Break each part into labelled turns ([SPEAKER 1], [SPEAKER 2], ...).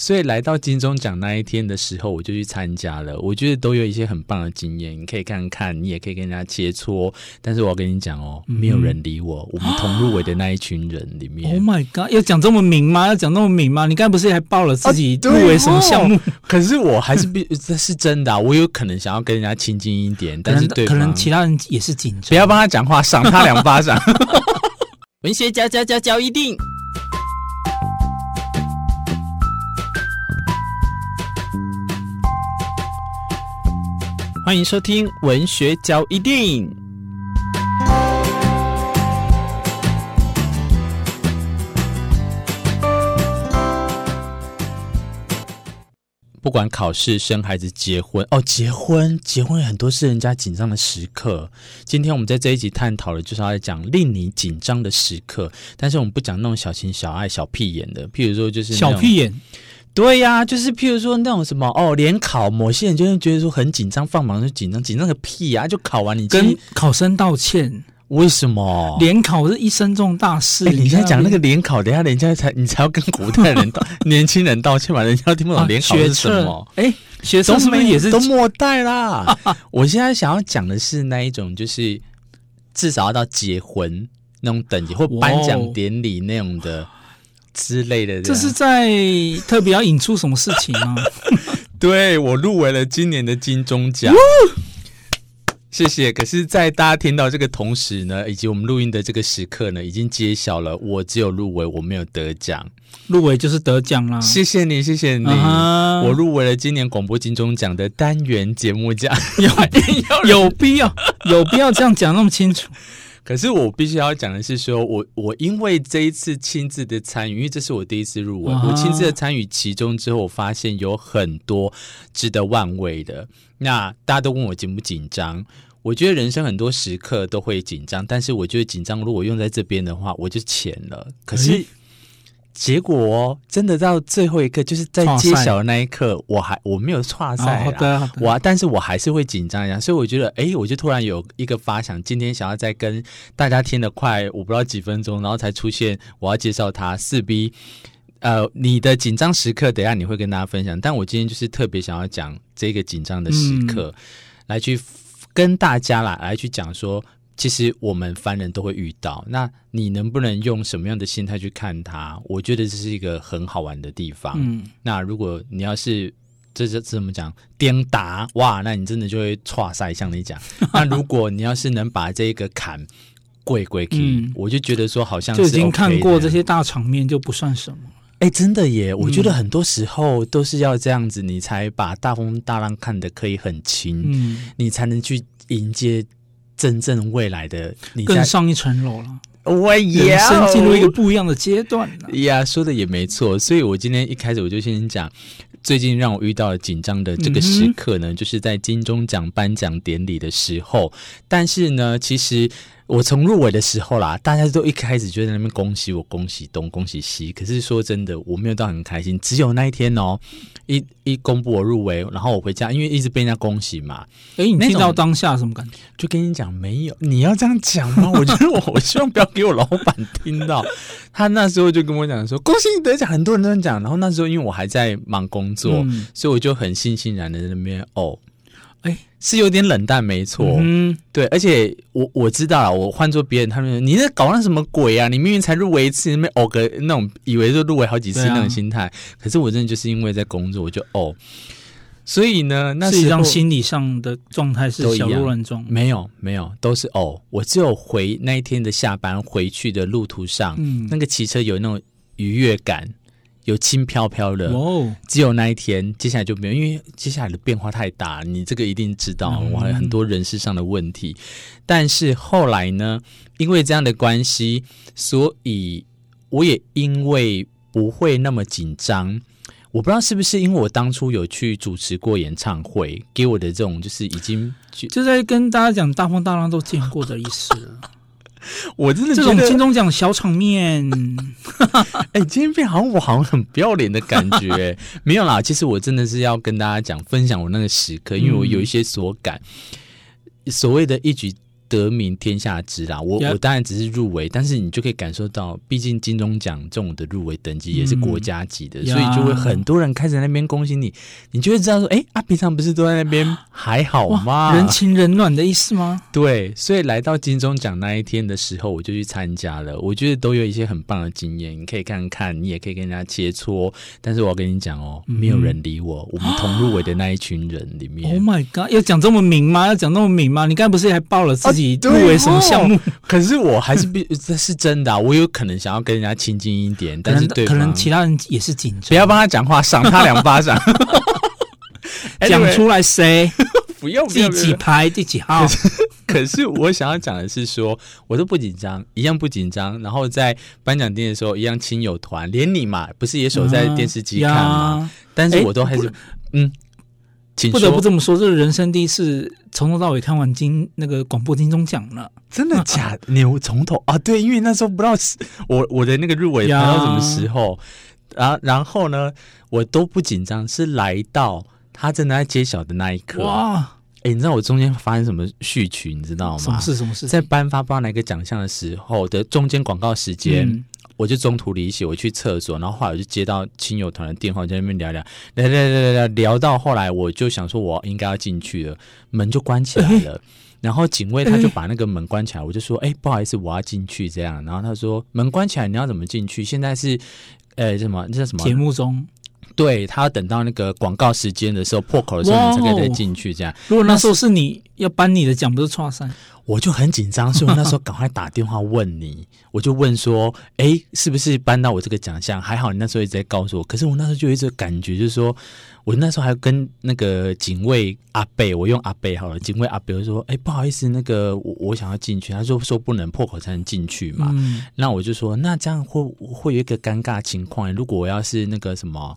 [SPEAKER 1] 所以来到金钟奖那一天的时候，我就去参加了。我觉得都有一些很棒的经验，你可以看看，你也可以跟人家切磋。但是我要跟你讲哦，没有人理我。嗯、我们同入围的那一群人里面，
[SPEAKER 2] Oh my God，要讲这么明吗？要讲那么明吗？你刚才不是还报了自己入围什么项目？啊哦、
[SPEAKER 1] 可是我还是必这 是真的、啊，我有可能想要跟人家亲近一点，但是对
[SPEAKER 2] 可能其他人也是紧张，
[SPEAKER 1] 不要帮他讲话，赏他两巴掌。文学家家家教一定，欢迎收听文学交易电影。不管考试、生孩子、结婚哦，结婚，结婚很多是人家紧张的时刻。今天我们在这一集探讨的，就是要来讲令你紧张的时刻。但是我们不讲那种小情小爱、小屁眼的，譬如说就是
[SPEAKER 2] 小屁眼。
[SPEAKER 1] 对呀、啊，就是譬如说那种什么哦，联考，某些人就会觉得说很紧张，放榜就紧张，紧张个屁啊！就考完你
[SPEAKER 2] 跟考生道歉。
[SPEAKER 1] 为什么
[SPEAKER 2] 联考是一生重大事？
[SPEAKER 1] 欸、你现在讲那个联考，等下人家才你才要跟古代人道 年轻人道歉嘛？人家要听不懂联考是什么？哎、啊，
[SPEAKER 2] 学生是不是也是
[SPEAKER 1] 都末代啦？我现在想要讲的是那一种，就是至少要到结婚那种等级，或颁奖典礼那种的之类的这。
[SPEAKER 2] 这是在特别要引出什么事情吗？
[SPEAKER 1] 对，我入围了今年的金钟奖。谢谢。可是，在大家听到这个同时呢，以及我们录音的这个时刻呢，已经揭晓了，我只有入围，我没有得奖。
[SPEAKER 2] 入围就是得奖啦。
[SPEAKER 1] 谢谢你，谢谢你。Uh-huh. 我入围了今年广播金钟奖的单元节目奖，
[SPEAKER 2] 有有必要有必要这样讲那么清楚？
[SPEAKER 1] 可是我必须要讲的是说，说我我因为这一次亲自的参与，因为这是我第一次入围，uh-huh. 我亲自的参与其中之后，我发现有很多值得玩味的。那大家都问我紧不紧张？我觉得人生很多时刻都会紧张，但是我觉得紧张如果用在这边的话，我就浅了。可是结果哦，真的到最后一刻，就是在揭晓的那一刻，我还我没有挫赛啊，我但是我还是会紧张一下。所以我觉得，哎，我就突然有一个发想，今天想要再跟大家听了快我不知道几分钟，然后才出现我要介绍他四 B。呃，你的紧张时刻，等一下你会跟大家分享。但我今天就是特别想要讲这个紧张的时刻，嗯、来去跟大家啦来去讲说，其实我们凡人都会遇到。那你能不能用什么样的心态去看它？我觉得这是一个很好玩的地方。嗯，那如果你要是这这怎么讲颠打哇，那你真的就会挫赛，像你讲。那如果你要是能把这个坎跪跪我就觉得说好像
[SPEAKER 2] 就已经看过这些大场面，就不算什么。
[SPEAKER 1] 哎，真的耶！我觉得很多时候都是要这样子，你才把大风大浪看得可以很轻，嗯，你才能去迎接真正未来的你，
[SPEAKER 2] 更上一层楼了。
[SPEAKER 1] 我也
[SPEAKER 2] 人生进入一个不一样的阶段了。
[SPEAKER 1] 呀，说的也没错。所以我今天一开始我就先讲，最近让我遇到了紧张的这个时刻呢，嗯，就是在金钟奖颁奖典礼的时候。但是呢，其实。我从入围的时候啦，大家都一开始就在那边恭喜我，恭喜东，恭喜西。可是说真的，我没有到很开心。只有那一天哦，一一公布我入围，然后我回家，因为一直被人家恭喜嘛。
[SPEAKER 2] 哎，你听到当下什么感觉？
[SPEAKER 1] 就跟你讲，没有，你要这样讲吗？我觉得我我希望不要给我老板听到。他那时候就跟我讲说，恭喜你得奖，很多人都在讲。然后那时候因为我还在忙工作，嗯、所以我就很悻悻然的在那边哦。哎，是有点冷淡，没错。嗯，对，而且我我知道了，我换做别人，他们说你在搞那什么鬼啊？你明明才入围一次，那边哦个那种，以为就入围好几次那种心态。可是我真的就是因为在工作，我就哦。所以呢，那实际上
[SPEAKER 2] 心理上的状态是小鹿乱撞，
[SPEAKER 1] 没有没有，都是哦。我只有回那一天的下班回去的路途上，嗯，那个骑车有那种愉悦感。有轻飘飘的，只有那一天，接下来就没有，因为接下来的变化太大，你这个一定知道，我还有很多人事上的问题。但是后来呢，因为这样的关系，所以我也因为不会那么紧张。我不知道是不是因为我当初有去主持过演唱会，给我的这种就是已经
[SPEAKER 2] 就在跟大家讲大风大浪都见过的意思。
[SPEAKER 1] 我真的
[SPEAKER 2] 这种金钟奖小场面，
[SPEAKER 1] 哎、欸，今天变好像我好像很不要脸的感觉，没有啦。其实我真的是要跟大家讲，分享我那个时刻，因为我有一些所感。嗯、所谓的一举得名天下知啦。我.我当然只是入围，但是你就可以感受到，毕竟金钟奖这种的入围等级也是国家级的，
[SPEAKER 2] 嗯、
[SPEAKER 1] 所以就会很多人开始在那边恭喜你，你就会知道说，哎、欸，啊，平常不是都在那边 还好吗？
[SPEAKER 2] 人情冷暖的意思吗？
[SPEAKER 1] 对，所以来到金钟奖那一天的时候，我就去参加了。我觉得都有一些很棒的经验，你可以看看，你也可以跟人家切磋。但是我要跟你讲哦，没有人理我。嗯、我们同入围的那一群人里面
[SPEAKER 2] ，Oh my God，要讲这么明吗？要讲那么明吗？你刚才不是还报了自己入围什么项目？
[SPEAKER 1] 可是我还是必这是真的、啊，我有可能想要跟人家亲近一点，但是对
[SPEAKER 2] 可能其他人也是紧张，
[SPEAKER 1] 不要帮他讲话，赏他两巴掌。
[SPEAKER 2] 讲出来谁？
[SPEAKER 1] 不用
[SPEAKER 2] 第几排第几号？
[SPEAKER 1] 可是，我想要讲的是说，我都不紧张，一样不紧张。然后在颁奖典礼的时候，一样亲友团，连你嘛，不是也守在电视机看吗？嗯、但是我都还是，嗯，
[SPEAKER 2] 不得不这么说，这是人生第一次从头到尾看完金那个广播金钟奖了，
[SPEAKER 1] 真的假的？你从头啊？对，因为那时候不知道我我的那个入围排到什么时候，然后然后呢，我都不紧张，是来到。他正在揭晓的那一刻，哇！哎、欸，你知道我中间发生什么序曲，你知道吗？
[SPEAKER 2] 什么事？什么事？
[SPEAKER 1] 在颁发不知道哪个奖项的时候的中间广告时间，嗯、我就中途离席，我去厕所，然后后来我就接到亲友团的电话，在那边聊聊聊聊聊聊聊到后来，我就想说我应该要进去了，门就关起来了，欸、然后警卫他就把那个门关起来，我就说，哎、欸，不好意思，我要进去这样，然后他说门关起来，你要怎么进去？现在是，呃、欸，什么？这叫什么？
[SPEAKER 2] 节目中。
[SPEAKER 1] 对，他要等到那个广告时间的时候破口的时候，你才可以再进去。这样，
[SPEAKER 2] 如果那时候是你要颁你的奖，不是创三，
[SPEAKER 1] 我就很紧张，所以我那时候赶快打电话问你，我就问说，哎，是不是颁到我这个奖项？还好你那时候一直在告诉我，可是我那时候就一直感觉，就是说。我那时候还跟那个警卫阿贝，我用阿贝好了。警卫阿贝就说：“哎、欸，不好意思，那个我我想要进去。”他说：“说不能破口才能进去嘛。嗯”那我就说：“那这样会会有一个尴尬情况。如果我要是那个什么，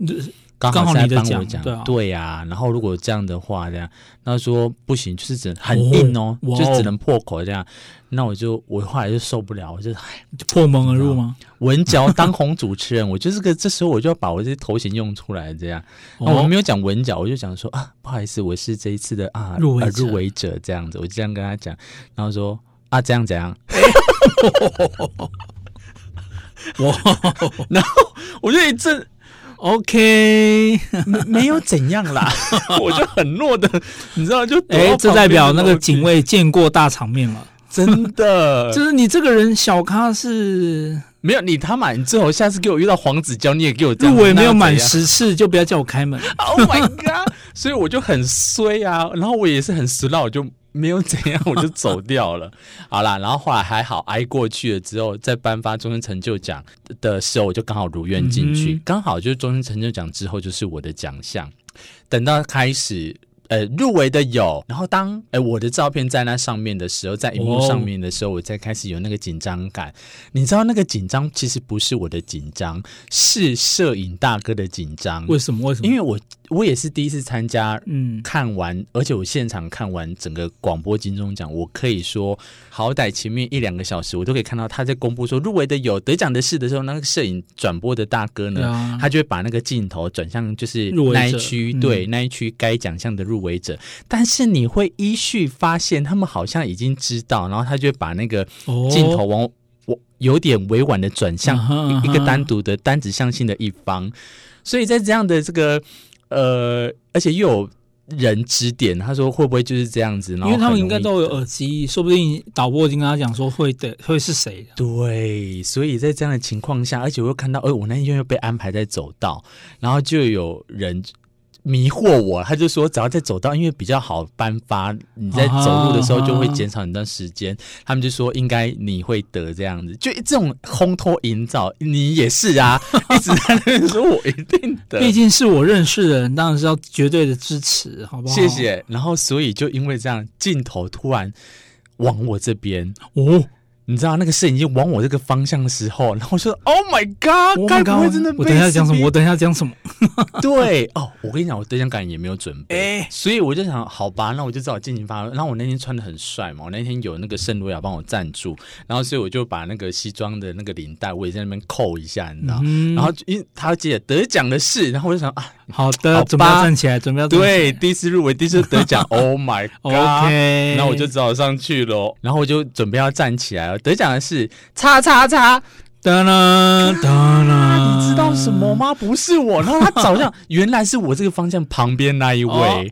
[SPEAKER 1] 刚好在帮我讲，对，呀。然后如果这样的话，这样，他说不行，就是只能很硬哦，哦就只能破口这样。那我就我后来就受不了，我就
[SPEAKER 2] 破门而入吗？
[SPEAKER 1] 文嚼当红主持人，我就是个这时候我就要把我这些头衔用出来，这样。那我没有讲文嚼，我就讲说啊，不好意思，我是这一次的啊 入围入围者这样子，我就这样跟他讲，然后说啊这样怎样？哇！然后我就一阵 OK，没没有怎样啦，我就很弱的，你知道就
[SPEAKER 2] 哎，这代表那个警卫见过大场面了。
[SPEAKER 1] 真的，
[SPEAKER 2] 就是你这个人小咖是
[SPEAKER 1] 没有你他妈，你最好下次给我遇到黄子佼，你也给我这样。
[SPEAKER 2] 入围没有满十次就不要叫我开门。
[SPEAKER 1] Oh my god！所以我就很衰啊，然后我也是很失落，我就没有怎样，我就走掉了。好啦，然后后来还好挨过去了之后，在颁发终身成就奖的时候，我就刚好如愿进去，刚、嗯、好就是终身成就奖之后就是我的奖项。等到开始。呃，入围的有，然后当呃我的照片在那上面的时候，在荧幕上面的时候，哦、我才开始有那个紧张感。你知道那个紧张其实不是我的紧张，是摄影大哥的紧张。
[SPEAKER 2] 为什么？为什么？
[SPEAKER 1] 因为我我也是第一次参加，嗯，看完，而且我现场看完整个广播金钟奖，我可以说，好歹前面一两个小时，我都可以看到他在公布说入围的有，得奖的是的时候，那个摄影转播的大哥呢，啊、他就会把那个镜头转向就是那一区，对、嗯、那一区该奖项的入围者，但是你会依序发现，他们好像已经知道，然后他就会把那个镜头往我有点委婉的转向一个单独的单指向性的一方，所以在这样的这个呃，而且又有人指点，他说会不会就是这样子？然后
[SPEAKER 2] 因为他们应该都有耳机，说不定导播已经跟他讲说会的，会是谁？
[SPEAKER 1] 对，所以在这样的情况下，而且我又看到，哎，我那天又被安排在走道，然后就有人。迷惑我，他就说只要在走道，因为比较好颁发，你在走路的时候就会减少一段时间。他们就说应该你会得这样子，就这种烘托营造，你也是啊，一直在那边说我一定得，
[SPEAKER 2] 毕竟是我认识的人，当然是要绝对的支持，好不好？
[SPEAKER 1] 谢谢。然后所以就因为这样，镜头突然往我这边
[SPEAKER 2] 哦，
[SPEAKER 1] 你知道那个摄影机往我这个方向的时候，然后我说：“Oh my god！该、oh、不会真的？”
[SPEAKER 2] 我等一下讲什么？我等一下讲什么？
[SPEAKER 1] 对哦，我跟你讲，我对象感也没有准备，欸、所以我就想，好吧，那我就只好尽情发挥。然后我那天穿的很帅嘛，我那天有那个圣罗亚帮我赞助，然后所以我就把那个西装的那个领带我也在那边扣一下，你知道？嗯、然后因为他记得得奖的事，然后我就想啊，
[SPEAKER 2] 好的，好准备要站起来，准备要
[SPEAKER 1] 对，第一次入围，第一次得奖，Oh my god！然后我就只好上去了，然后我就准备要站起来了。得奖的是叉叉叉，当啦当啦，你知道什么吗？不是我，然后他早上 原来是我这个方向旁边那一位，哦、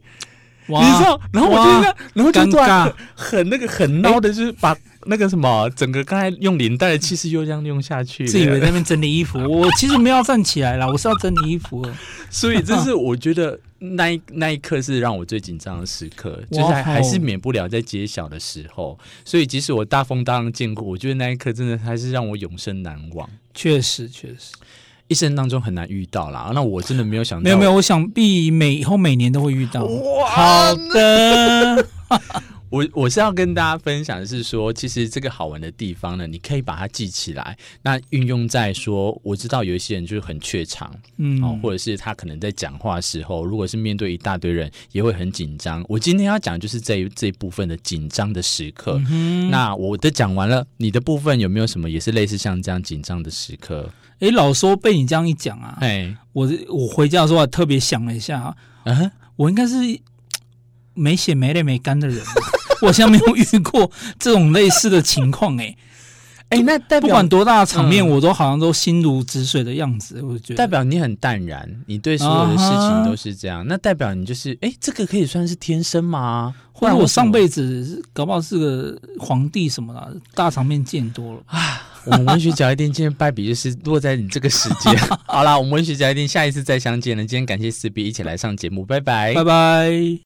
[SPEAKER 1] 你知道？然后我就这样，然后就突然很，那个很孬的，就是把那个什么整个刚才用领带的气势又这样用下去，
[SPEAKER 2] 自以为在那边整理衣服。我其实没有站起来啦，我是要整理衣服。
[SPEAKER 1] 所以这是我觉得。那一那一刻是让我最紧张的时刻，就是还，还是免不了在揭晓的时候。所以即使我大风大浪见过，我觉得那一刻真的还是让我永生难忘。
[SPEAKER 2] 确实，确实，
[SPEAKER 1] 一生当中很难遇到啦。那我真的没有想到，
[SPEAKER 2] 没有没有，我想必每以后每年都会遇到。哇好的。
[SPEAKER 1] 我我是要跟大家分享的是说，其实这个好玩的地方呢，你可以把它记起来，那运用在说，我知道有一些人就是很怯场，嗯，哦，或者是他可能在讲话的时候，如果是面对一大堆人，也会很紧张。我今天要讲就是这这一部分的紧张的时刻。嗯、那我的讲完了，你的部分有没有什么也是类似像这样紧张的时刻？
[SPEAKER 2] 哎，老说被你这样一讲啊，哎嘿，我我回家的时候还特别想了一下啊，嗯，我应该是没血没泪没干的人。我好像没有遇过这种类似的情况哎，哎，那代表不管多大的场面，我都好像都心如止水的样子。我觉得代
[SPEAKER 1] 表你很淡然，你对所有的事情都是这样。那代表你就是哎，这个可以算是天生吗？
[SPEAKER 2] 或者我上辈子搞不好是个皇帝什么的，大场面见多了
[SPEAKER 1] 啊。我们文学脚一定今天败笔就是落在你这个时间。好啦，我们文学脚一定下一次再相见了。今天感谢四 B 一起来上节目，拜拜，
[SPEAKER 2] 拜拜。